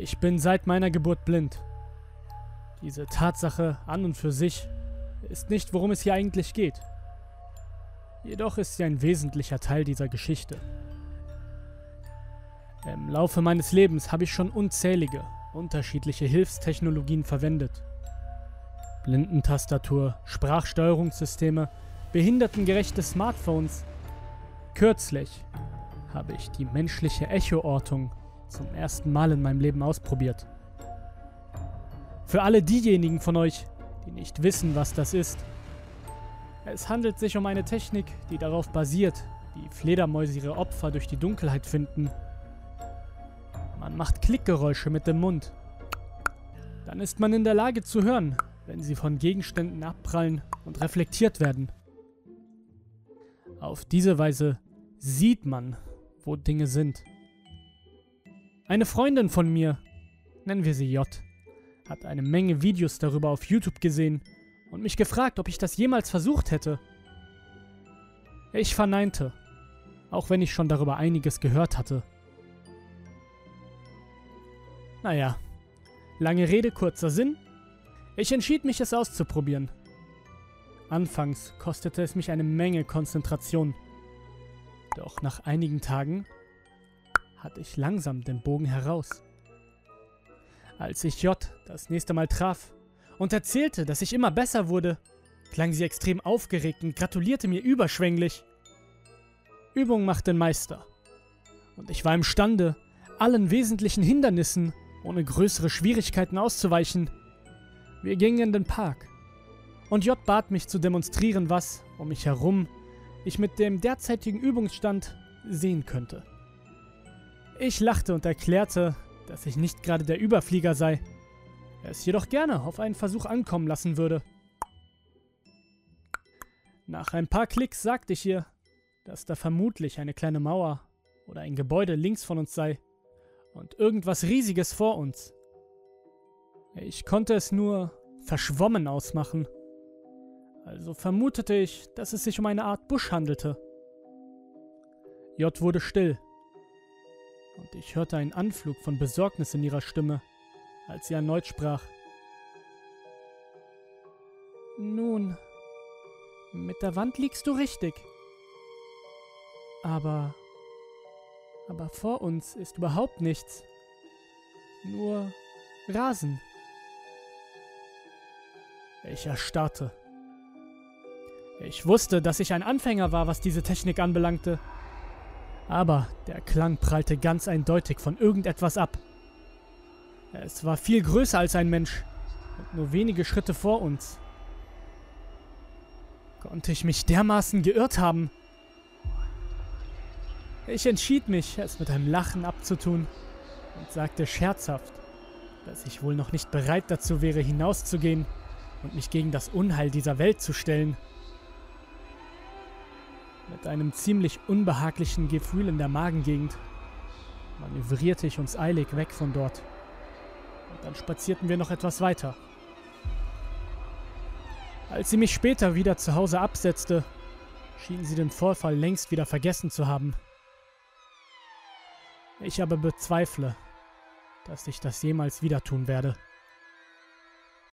Ich bin seit meiner Geburt blind. Diese Tatsache an und für sich ist nicht, worum es hier eigentlich geht. Jedoch ist sie ein wesentlicher Teil dieser Geschichte. Im Laufe meines Lebens habe ich schon unzählige, unterschiedliche Hilfstechnologien verwendet. Blindentastatur, Sprachsteuerungssysteme, behindertengerechte Smartphones. Kürzlich habe ich die menschliche Echoortung zum ersten Mal in meinem Leben ausprobiert. Für alle diejenigen von euch, die nicht wissen, was das ist, es handelt sich um eine Technik, die darauf basiert, wie Fledermäuse ihre Opfer durch die Dunkelheit finden. Man macht Klickgeräusche mit dem Mund. Dann ist man in der Lage zu hören, wenn sie von Gegenständen abprallen und reflektiert werden. Auf diese Weise sieht man, wo Dinge sind. Eine Freundin von mir, nennen wir sie J, hat eine Menge Videos darüber auf YouTube gesehen und mich gefragt, ob ich das jemals versucht hätte. Ich verneinte, auch wenn ich schon darüber einiges gehört hatte. Naja, lange Rede, kurzer Sinn. Ich entschied mich, es auszuprobieren. Anfangs kostete es mich eine Menge Konzentration. Doch nach einigen Tagen hatte ich langsam den Bogen heraus. Als ich J das nächste Mal traf und erzählte, dass ich immer besser wurde, klang sie extrem aufgeregt und gratulierte mir überschwänglich. Übung macht den Meister. Und ich war imstande, allen wesentlichen Hindernissen ohne größere Schwierigkeiten auszuweichen. Wir gingen in den Park. Und J bat mich zu demonstrieren, was um mich herum ich mit dem derzeitigen Übungsstand sehen könnte. Ich lachte und erklärte, dass ich nicht gerade der Überflieger sei, er es jedoch gerne auf einen Versuch ankommen lassen würde. Nach ein paar Klicks sagte ich ihr, dass da vermutlich eine kleine Mauer oder ein Gebäude links von uns sei und irgendwas Riesiges vor uns. Ich konnte es nur verschwommen ausmachen. Also vermutete ich, dass es sich um eine Art Busch handelte. J wurde still und ich hörte einen Anflug von Besorgnis in ihrer Stimme, als sie erneut sprach. Nun, mit der Wand liegst du richtig. Aber. Aber vor uns ist überhaupt nichts. Nur Rasen. Ich erstarrte. Ich wusste, dass ich ein Anfänger war, was diese Technik anbelangte. Aber der Klang prallte ganz eindeutig von irgendetwas ab. Es war viel größer als ein Mensch und nur wenige Schritte vor uns. Konnte ich mich dermaßen geirrt haben? Ich entschied mich, es mit einem Lachen abzutun und sagte scherzhaft, dass ich wohl noch nicht bereit dazu wäre, hinauszugehen und mich gegen das Unheil dieser Welt zu stellen. Mit einem ziemlich unbehaglichen Gefühl in der Magengegend manövrierte ich uns eilig weg von dort. Und dann spazierten wir noch etwas weiter. Als sie mich später wieder zu Hause absetzte, schien sie den Vorfall längst wieder vergessen zu haben. Ich aber bezweifle, dass ich das jemals wieder tun werde.